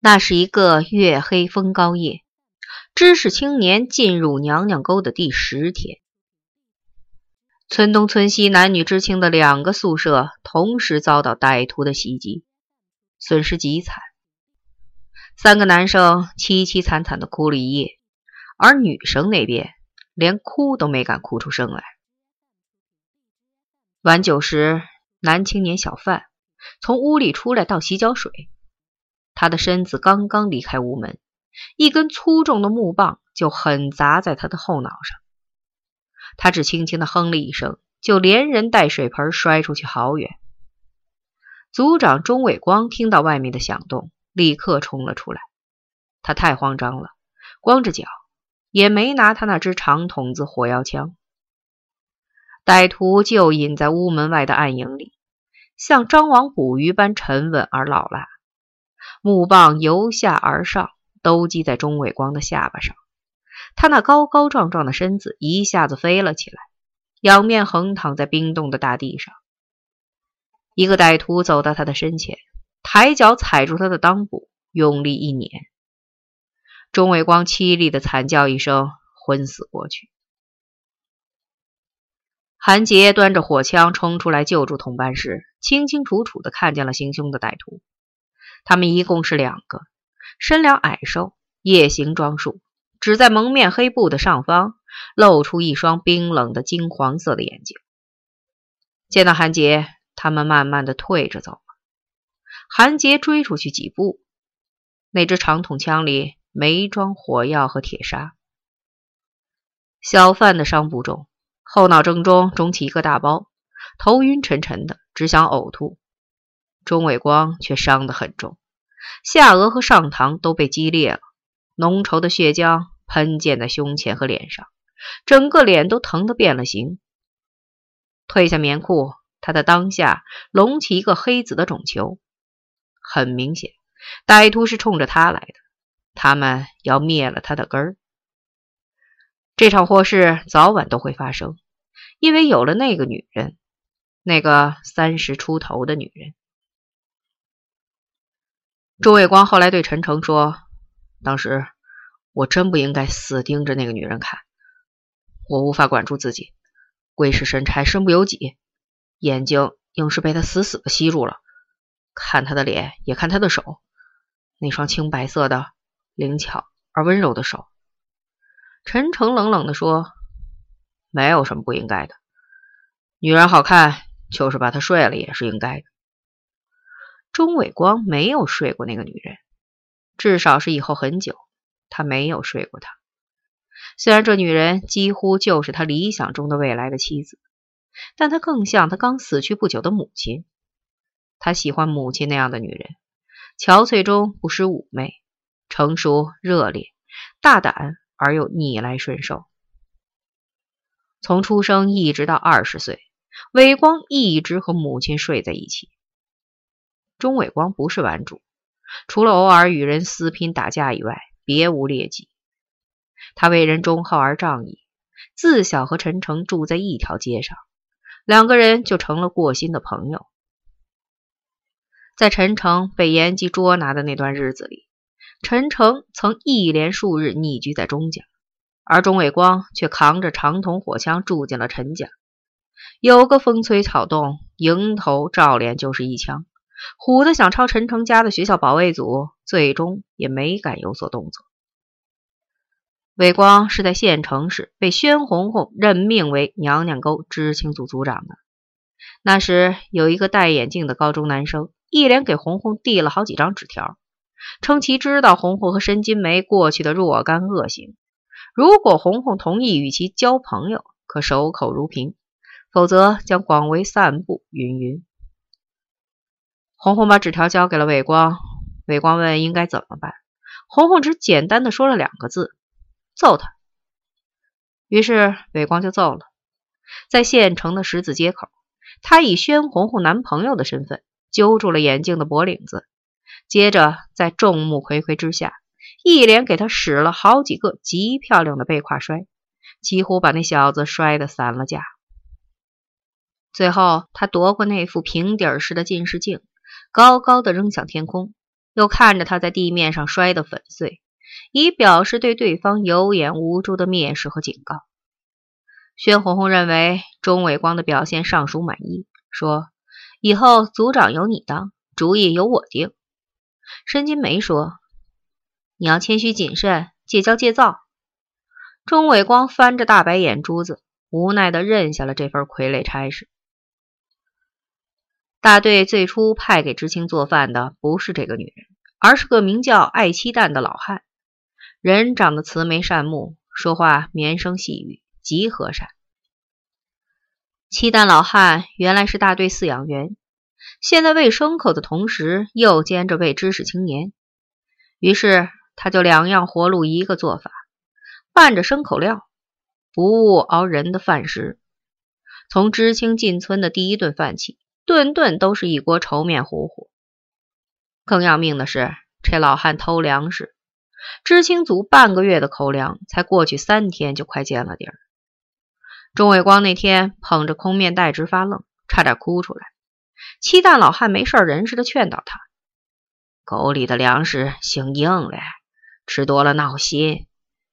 那是一个月黑风高夜，知识青年进入娘娘沟的第十天。村东村西男女知青的两个宿舍同时遭到歹徒的袭击，损失极惨。三个男生凄凄惨惨的哭了一夜，而女生那边连哭都没敢哭出声来。晚九时，男青年小范从屋里出来倒洗脚水。他的身子刚刚离开屋门，一根粗重的木棒就狠砸在他的后脑上。他只轻轻的哼了一声，就连人带水盆摔出去好远。组长钟伟光听到外面的响动，立刻冲了出来。他太慌张了，光着脚，也没拿他那支长筒子火药枪。歹徒就隐在屋门外的暗影里，像张网捕鱼般沉稳而老辣。木棒由下而上，都击在钟伟光的下巴上。他那高高壮壮的身子一下子飞了起来，仰面横躺在冰冻的大地上。一个歹徒走到他的身前，抬脚踩住他的裆部，用力一碾。钟伟光凄厉的惨叫一声，昏死过去。韩杰端着火枪冲出来救助同伴时，清清楚楚地看见了行凶的歹徒。他们一共是两个，身量矮瘦，夜行装束，只在蒙面黑布的上方露出一双冰冷的金黄色的眼睛。见到韩杰，他们慢慢的退着走了。韩杰追出去几步，那只长筒枪里没装火药和铁砂。小贩的伤不重。后脑正中肿起一个大包，头晕沉沉的，只想呕吐。钟伟光却伤得很重，下颚和上膛都被击裂了，浓稠的血浆喷溅在胸前和脸上，整个脸都疼得变了形。褪下棉裤，他的裆下隆起一个黑紫的肿球，很明显，歹徒是冲着他来的，他们要灭了他的根儿。这场祸事早晚都会发生，因为有了那个女人，那个三十出头的女人。朱卫光后来对陈诚说：“当时我真不应该死盯着那个女人看，我无法管住自己，鬼使神差，身不由己，眼睛硬是被她死死的吸住了。看她的脸，也看她的手，那双青白色的、灵巧而温柔的手。”陈诚冷冷地说：“没有什么不应该的，女人好看，就是把她睡了也是应该的。”钟伟光没有睡过那个女人，至少是以后很久，他没有睡过她。虽然这女人几乎就是他理想中的未来的妻子，但她更像他刚死去不久的母亲。他喜欢母亲那样的女人，憔悴中不失妩媚，成熟、热烈、大胆。而又逆来顺受。从出生一直到二十岁，伟光一直和母亲睡在一起。钟伟光不是顽主，除了偶尔与人私拼打架以外，别无劣迹。他为人忠厚而仗义，自小和陈诚住在一条街上，两个人就成了过心的朋友。在陈诚被严吉捉拿的那段日子里。陈诚曾一连数日匿居在钟家，而钟伟光却扛着长筒火枪住进了陈家。有个风吹草动，迎头照脸就是一枪，虎子想抄陈诚家的学校保卫组，最终也没敢有所动作。伟光是在县城时被宣红红任命为娘娘沟知青组组长的。那时有一个戴眼镜的高中男生，一连给红红递了好几张纸条。称其知道红红和申金梅过去的若干恶行，如果红红同意与其交朋友，可守口如瓶；否则将广为散布。云云。红红把纸条交给了伟光，伟光问应该怎么办，红红只简单的说了两个字：揍他。于是伟光就揍了。在县城的十字街口，他以宣红红男朋友的身份揪住了眼镜的脖领子。接着，在众目睽睽之下，一连给他使了好几个极漂亮的背胯摔，几乎把那小子摔得散了架。最后，他夺过那副平底式的近视镜，高高的扔向天空，又看着他在地面上摔得粉碎，以表示对对方有眼无珠的蔑视和警告。宣红红认为钟伟光的表现尚属满意，说：“以后组长由你当，主意由我定。”申金梅说：“你要谦虚谨慎，戒骄戒躁。”钟伟光翻着大白眼珠子，无奈地认下了这份傀儡差事。大队最初派给知青做饭的不是这个女人，而是个名叫爱七蛋的老汉。人长得慈眉善目，说话绵声细语。极和善。七蛋老汉原来是大队饲养员，现在喂牲口的同时又兼着喂知识青年，于是他就两样活路一个做法，拌着牲口料，不误熬人的饭食。从知青进村的第一顿饭起，顿顿都是一锅稠面糊糊。更要命的是，这老汉偷粮食，知青组半个月的口粮才过去三天，就快见了底儿。钟伟光那天捧着空面袋直发愣，差点哭出来。七蛋老汉没事人似的劝导他：“沟里的粮食性硬嘞，吃多了闹心。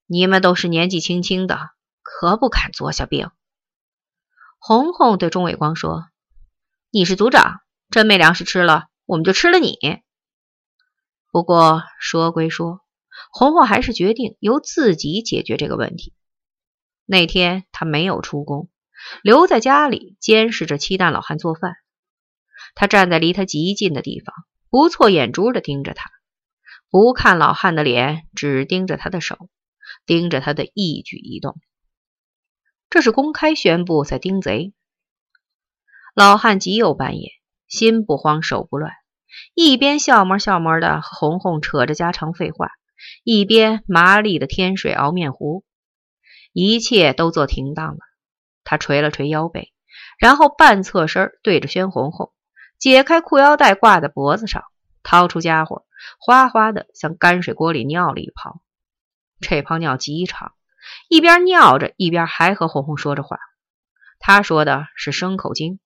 你们都是年纪轻轻的，可不敢坐下病。”红红对钟伟光说：“你是组长，真没粮食吃了，我们就吃了你。”不过说归说，红红还是决定由自己解决这个问题。那天他没有出宫，留在家里监视着七蛋老汉做饭。他站在离他极近的地方，不错眼珠的盯着他，不看老汉的脸，只盯着他的手，盯着他的一举一动。这是公开宣布在盯贼。老汉极有扮演，心不慌手不乱，一边笑模笑模的和红红扯着家常废话，一边麻利的添水熬面糊。一切都做停当了，他捶了捶腰背，然后半侧身对着宣红红，解开裤腰带挂在脖子上，掏出家伙，哗哗的向泔水锅里尿了一泡。这泡尿极长，一边尿着，一边还和红红说着话。他说的是牲口经，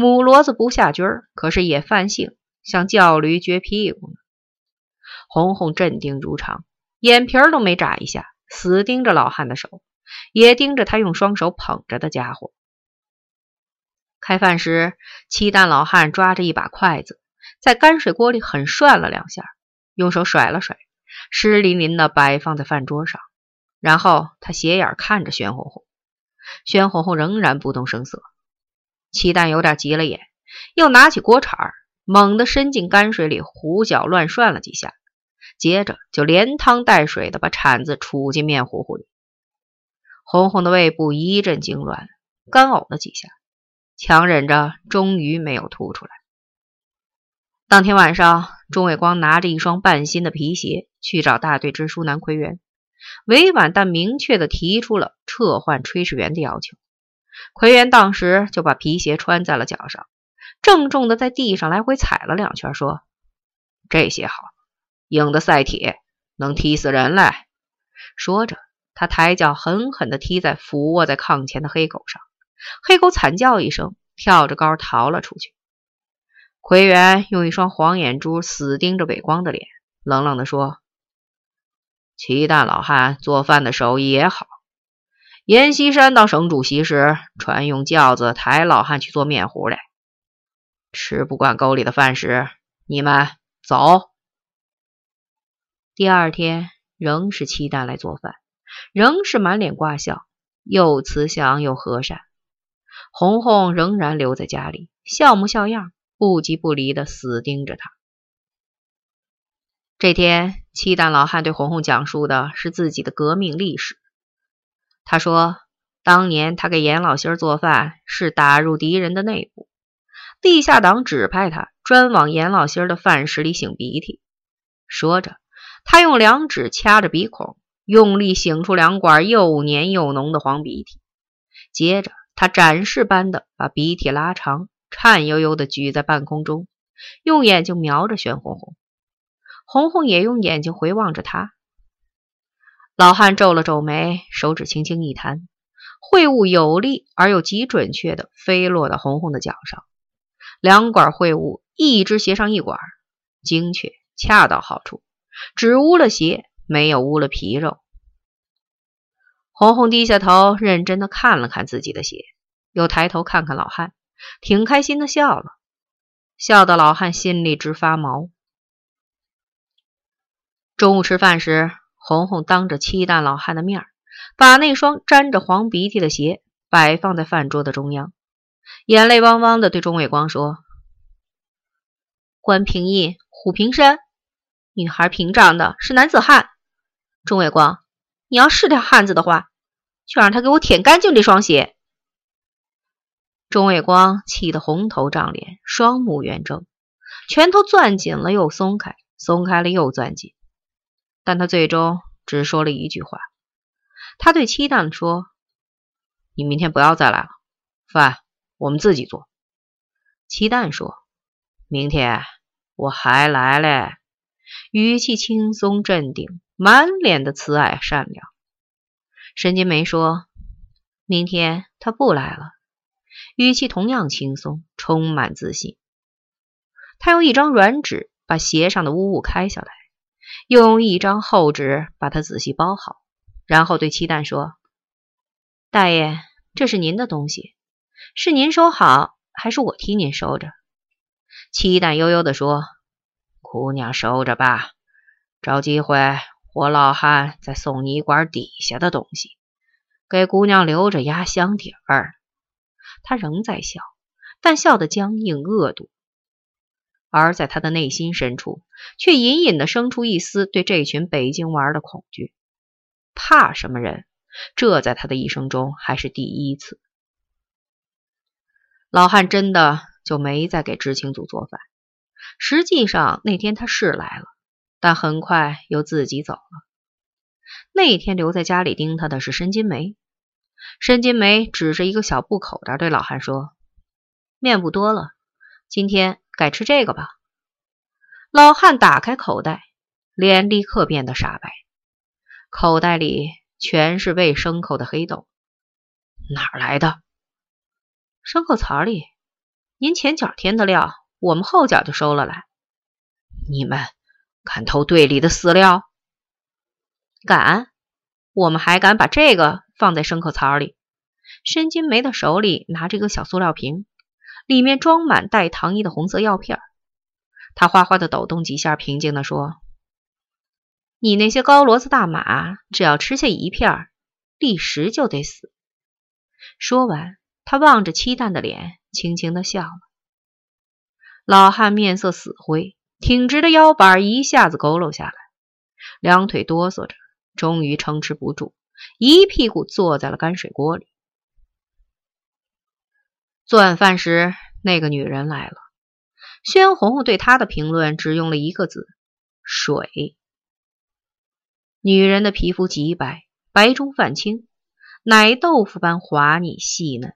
母骡子不下驹儿，可是也犯性，像叫驴撅屁股呢。红红镇定如常，眼皮儿都没眨一下，死盯着老汉的手。也盯着他用双手捧着的家伙。开饭时，七蛋老汉抓着一把筷子，在泔水锅里狠涮了两下，用手甩了甩，湿淋淋的摆放在饭桌上。然后他斜眼看着宣红红，宣红红仍然不动声色。齐蛋有点急了眼，又拿起锅铲，猛地伸进泔水里，胡搅乱涮了几下，接着就连汤带水的把铲子杵进面糊糊里。红红的胃部一阵痉挛，干呕了几下，强忍着，终于没有吐出来。当天晚上，钟伟光拿着一双半新的皮鞋去找大队支书南奎元，委婉但明确地提出了撤换炊事员的要求。奎元当时就把皮鞋穿在了脚上，郑重地在地上来回踩了两圈，说：“这鞋好，硬的赛铁，能踢死人来。”说着。他抬脚狠狠地踢在俯卧在炕前的黑狗上，黑狗惨叫一声，跳着高逃了出去。奎元用一双黄眼珠死盯着伟光的脸，冷冷地说：“齐大老汉做饭的手艺也好，阎锡山当省主席时，传用轿子抬老汉去做面糊来。吃不惯沟里的饭食，你们走。”第二天仍是七蛋来做饭。仍是满脸挂笑，又慈祥又和善。红红仍然留在家里，笑模笑样，不急不离的死盯着他。这天，七蛋老汉对红红讲述的是自己的革命历史。他说，当年他给严老心做饭，是打入敌人的内部，地下党指派他专往严老心的饭食里擤鼻涕。说着，他用两指掐着鼻孔。用力擤出两管又黏又浓的黄鼻涕，接着他展示般的把鼻涕拉长，颤悠悠的举在半空中，用眼睛瞄着玄红红，红红也用眼睛回望着他。老汉皱了皱眉，手指轻轻一弹，秽物有力而又极准确的飞落到红红的脚上，两管秽物一只斜上一管，精确恰到好处，只污了鞋，没有污了皮肉。红红低下头，认真的看了看自己的鞋，又抬头看看老汉，挺开心的笑了，笑得老汉心里直发毛。中午吃饭时，红红当着七大老汉的面把那双沾着黄鼻涕的鞋摆放在饭桌的中央，眼泪汪汪的对钟伟光说：“关平义，虎平身。”女孩平长的是男子汉，钟伟光，你要是条汉子的话，就让他给我舔干净这双鞋。钟伟光气得红头胀脸，双目圆睁，拳头攥紧了又松开，松开了又攥紧，但他最终只说了一句话。他对七蛋说：“你明天不要再来了，饭我们自己做。”七蛋说：“明天我还来嘞。”语气轻松镇定，满脸的慈爱善良。沈金梅说：“明天他不来了。”语气同样轻松，充满自信。他用一张软纸把鞋上的污物开下来，又用一张厚纸把它仔细包好，然后对七蛋说：“大爷，这是您的东西，是您收好，还是我替您收着？”七蛋悠悠地说。姑娘收着吧，找机会我老汉再送你一管底下的东西，给姑娘留着压箱底儿。他仍在笑，但笑得僵硬恶毒，而在他的内心深处，却隐隐的生出一丝对这群北京娃的恐惧。怕什么人？这在他的一生中还是第一次。老汉真的就没再给知青组做饭。实际上那天他是来了，但很快又自己走了。那天留在家里盯他的是申金梅。申金梅指着一个小布口袋对老汉说：“面不多了，今天改吃这个吧。”老汉打开口袋，脸立刻变得煞白。口袋里全是喂牲口的黑豆，哪儿来的？牲口槽里，您前脚添的料。我们后脚就收了来。你们敢偷队里的饲料？敢！我们还敢把这个放在牲口槽里。申金梅的手里拿着一个小塑料瓶，里面装满带糖衣的红色药片。他哗哗的抖动几下，平静的说：“你那些高骡子大马，只要吃下一片，立时就得死。”说完，他望着七蛋的脸，轻轻的笑了。老汉面色死灰，挺直的腰板一下子佝偻下来，两腿哆嗦着，终于撑持不住，一屁股坐在了泔水锅里。做晚饭时，那个女人来了。宣红红对她的评论只用了一个字：水。女人的皮肤极白，白中泛青，奶豆腐般滑腻细嫩，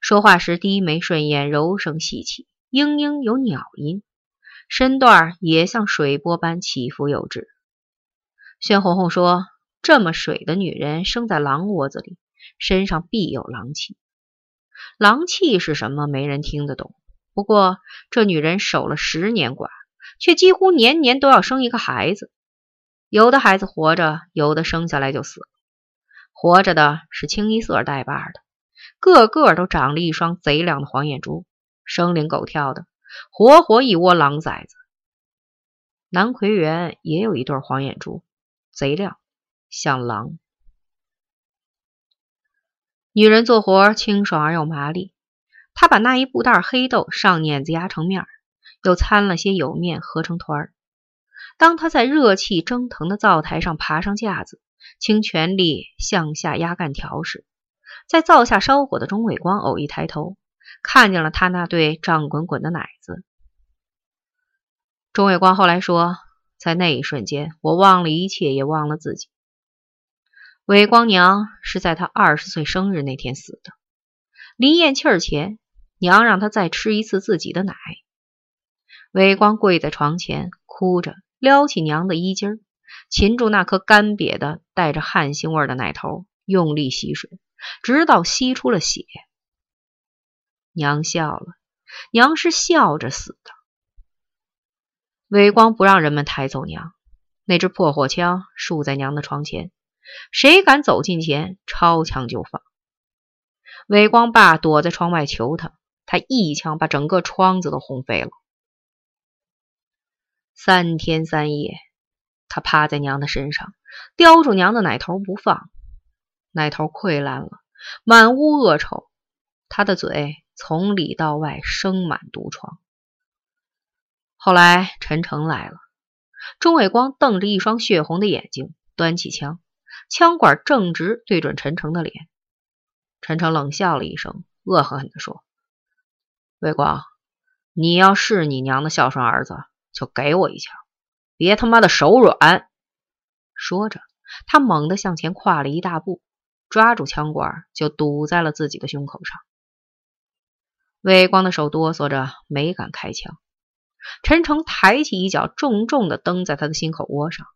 说话时低眉顺眼，柔声细气。嘤嘤有鸟音，身段也像水波般起伏有致。宣红红说：“这么水的女人生在狼窝子里，身上必有狼气。狼气是什么？没人听得懂。不过这女人守了十年寡，却几乎年年都要生一个孩子。有的孩子活着，有的生下来就死了。活着的是清一色带把的，个个都长了一双贼亮的黄眼珠。”生灵狗跳的，活活一窝狼崽子。南奎园也有一对黄眼珠，贼亮，像狼。女人做活清爽而又麻利，她把那一布袋黑豆上碾子压成面，又掺了些油面合成团儿。当她在热气蒸腾的灶台上爬上架子，倾全力向下压干条时，在灶下烧火的钟伟光偶一抬头。看见了他那对胀滚滚的奶子。钟伟光后来说，在那一瞬间，我忘了一切，也忘了自己。伟光娘是在他二十岁生日那天死的。临咽气儿前，娘让他再吃一次自己的奶。伟光跪在床前，哭着撩起娘的衣襟，擒住那颗干瘪的、带着汗腥味的奶头，用力吸水，直到吸出了血。娘笑了，娘是笑着死的。伟光不让人们抬走娘，那只破火枪竖在娘的床前，谁敢走近前，抄枪就放。伟光爸躲在窗外求他，他一枪把整个窗子都轰飞了。三天三夜，他趴在娘的身上，叼住娘的奶头不放，奶头溃烂了，满屋恶臭，他的嘴从里到外生满毒疮。后来陈诚来了，钟伟光瞪着一双血红的眼睛，端起枪，枪管正直对准陈诚的脸。陈诚冷笑了一声，恶狠狠地说：“魏光，你要是你娘的孝顺儿子。”就给我一枪，别他妈的手软！说着，他猛地向前跨了一大步，抓住枪管就堵在了自己的胸口上。魏光的手哆嗦着，没敢开枪。陈诚抬起一脚，重重的蹬在他的心口窝上，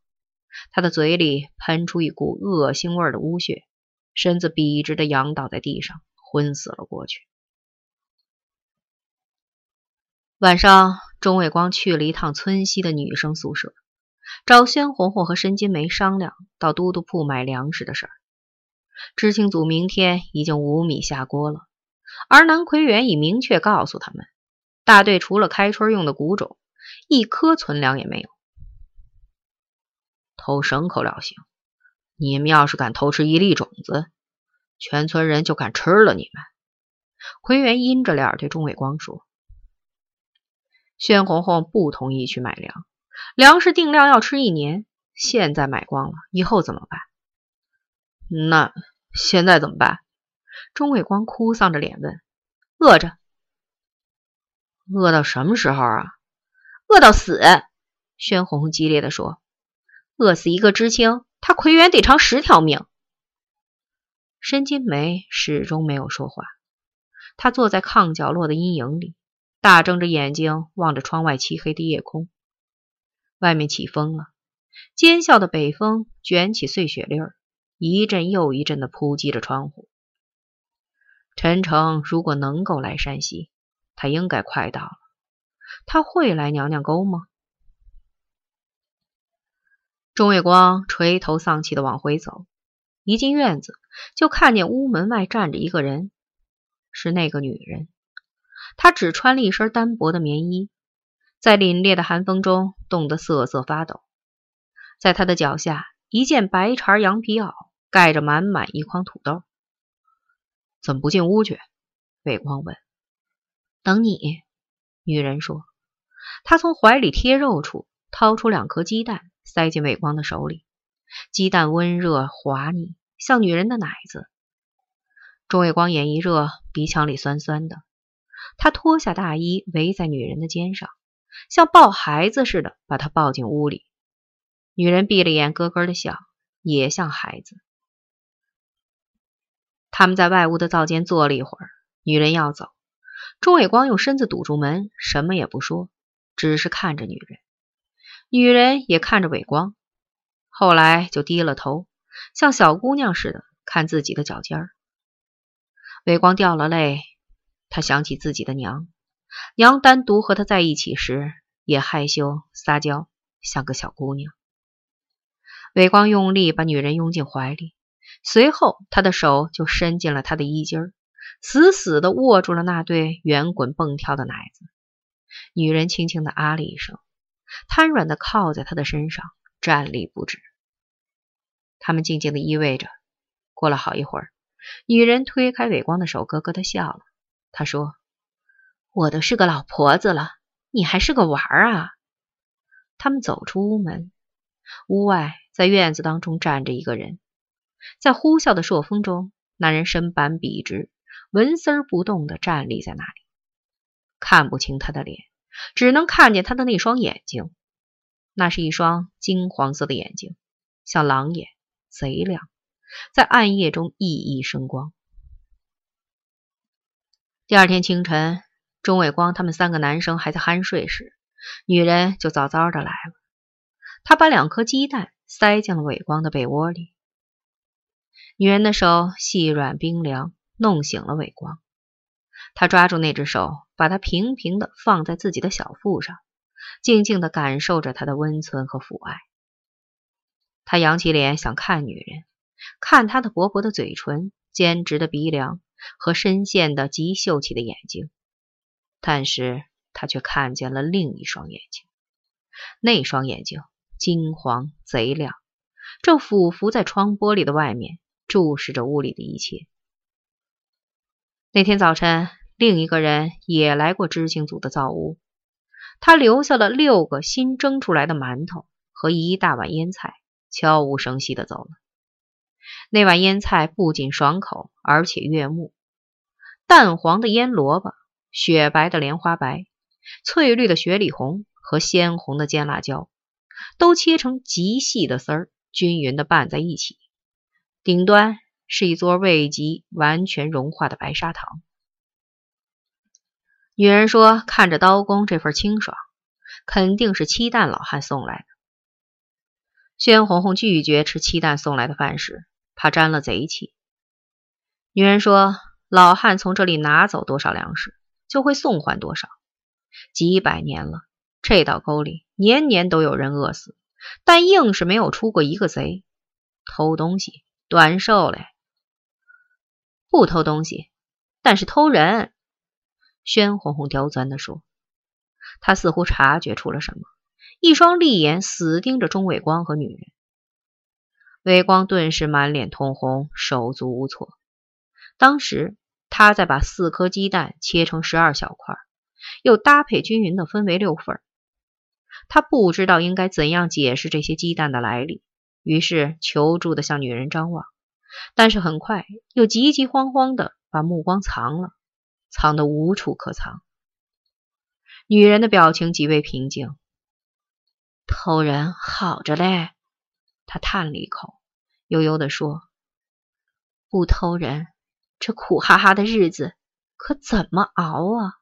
他的嘴里喷出一股恶腥味的污血，身子笔直的仰倒在地上，昏死了过去。晚上。钟伟光去了一趟村西的女生宿舍，找宣红红和申金梅商量到都督铺买粮食的事儿。知青组明天已经无米下锅了，而南奎元已明确告诉他们，大队除了开春用的谷种，一颗存粮也没有。偷牲口了行，你们要是敢偷吃一粒种子，全村人就敢吃了你们。奎元阴着脸对钟伟光说。宣红红不同意去买粮，粮食定量要吃一年，现在买光了，以后怎么办？那现在怎么办？钟伟光哭丧着脸问。饿着，饿到什么时候啊？饿到死！宣红红激烈的说。饿死一个知青，他奎元得偿十条命。申金梅始终没有说话，她坐在炕角落的阴影里。大睁着眼睛望着窗外漆黑的夜空，外面起风了，尖啸的北风卷起碎雪粒儿，一阵又一阵的扑击着窗户。陈诚如果能够来山西，他应该快到了。他会来娘娘沟吗？钟月光垂头丧气的往回走，一进院子就看见屋门外站着一个人，是那个女人。她只穿了一身单薄的棉衣，在凛冽的寒风中冻得瑟瑟发抖。在他的脚下，一件白茬羊皮袄盖着满满一筐土豆。怎么不进屋去？魏光问。等你。女人说。她从怀里贴肉处掏出两颗鸡蛋，塞进伟光的手里。鸡蛋温热滑腻，像女人的奶子。钟伟光眼一热，鼻腔里酸酸的。他脱下大衣，围在女人的肩上，像抱孩子似的把她抱进屋里。女人闭了眼，咯咯的笑，也像孩子。他们在外屋的灶间坐了一会儿，女人要走，钟伟光用身子堵住门，什么也不说，只是看着女人。女人也看着伟光，后来就低了头，像小姑娘似的看自己的脚尖儿。伟光掉了泪。他想起自己的娘，娘单独和他在一起时也害羞撒娇，像个小姑娘。伟光用力把女人拥进怀里，随后他的手就伸进了她的衣襟儿，死死地握住了那对圆滚蹦跳的奶子。女人轻轻地啊了一声，瘫软的靠在他的身上，站立不止。他们静静的依偎着。过了好一会儿，女人推开伟光的手，咯咯的笑了。她说：“我都是个老婆子了，你还是个娃儿啊！”他们走出屋门，屋外在院子当中站着一个人，在呼啸的朔风中，那人身板笔直，纹丝儿不动的站立在那里，看不清他的脸，只能看见他的那双眼睛，那是一双金黄色的眼睛，像狼眼，贼亮，在暗夜中熠熠生光。第二天清晨，钟伟光他们三个男生还在酣睡时，女人就早早的来了。她把两颗鸡蛋塞进了伟光的被窝里。女人的手细软冰凉，弄醒了伟光。他抓住那只手，把它平平的放在自己的小腹上，静静的感受着他的温存和抚爱。他扬起脸想看女人，看她的薄薄的嘴唇、尖直的鼻梁和深陷的极秀气的眼睛，但是他却看见了另一双眼睛。那双眼睛金黄贼亮，正俯伏在窗玻璃的外面，注视着屋里的一切。那天早晨，另一个人也来过知青组的灶屋，他留下了六个新蒸出来的馒头和一大碗腌菜，悄无声息的走了。那碗腌菜不仅爽口，而且悦目，淡黄的腌萝卜，雪白的莲花白，翠绿的雪里红。和鲜红的尖辣椒都切成极细的丝儿，均匀的拌在一起。顶端是一撮未及完全融化的白砂糖。女人说：“看着刀工这份清爽，肯定是七蛋老汉送来的。”宣红红拒绝吃七蛋送来的饭食，怕沾了贼气。女人说：“老汉从这里拿走多少粮食，就会送还多少。几百年了。”这道沟里年年都有人饿死，但硬是没有出过一个贼。偷东西，短寿嘞！不偷东西，但是偷人。宣红红刁钻地说。他似乎察觉出了什么，一双利眼死盯着钟伟光和女人。伟光顿时满脸通红，手足无措。当时他在把四颗鸡蛋切成十二小块，又搭配均匀的分为六份。他不知道应该怎样解释这些鸡蛋的来历，于是求助的向女人张望，但是很快又急急慌慌的把目光藏了，藏得无处可藏。女人的表情极为平静。偷人好着嘞，她叹了一口，悠悠地说：“不偷人，这苦哈哈的日子可怎么熬啊？”